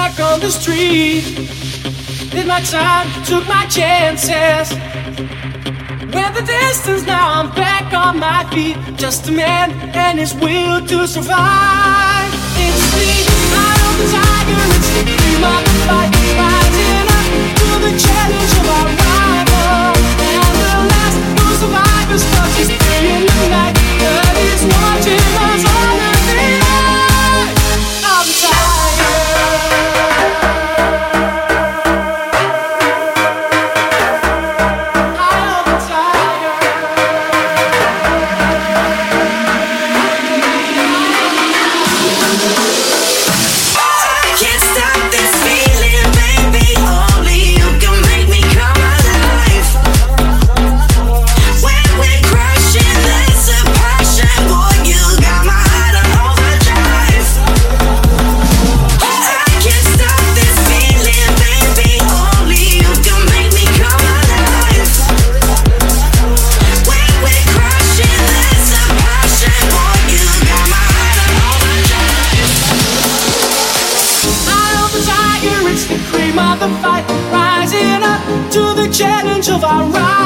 stuck on the street. Did my time, took my chances. Went the distance, now I'm back on my feet. Just a man and his will to survive. dream of the fight, rising up to the challenge of our rival.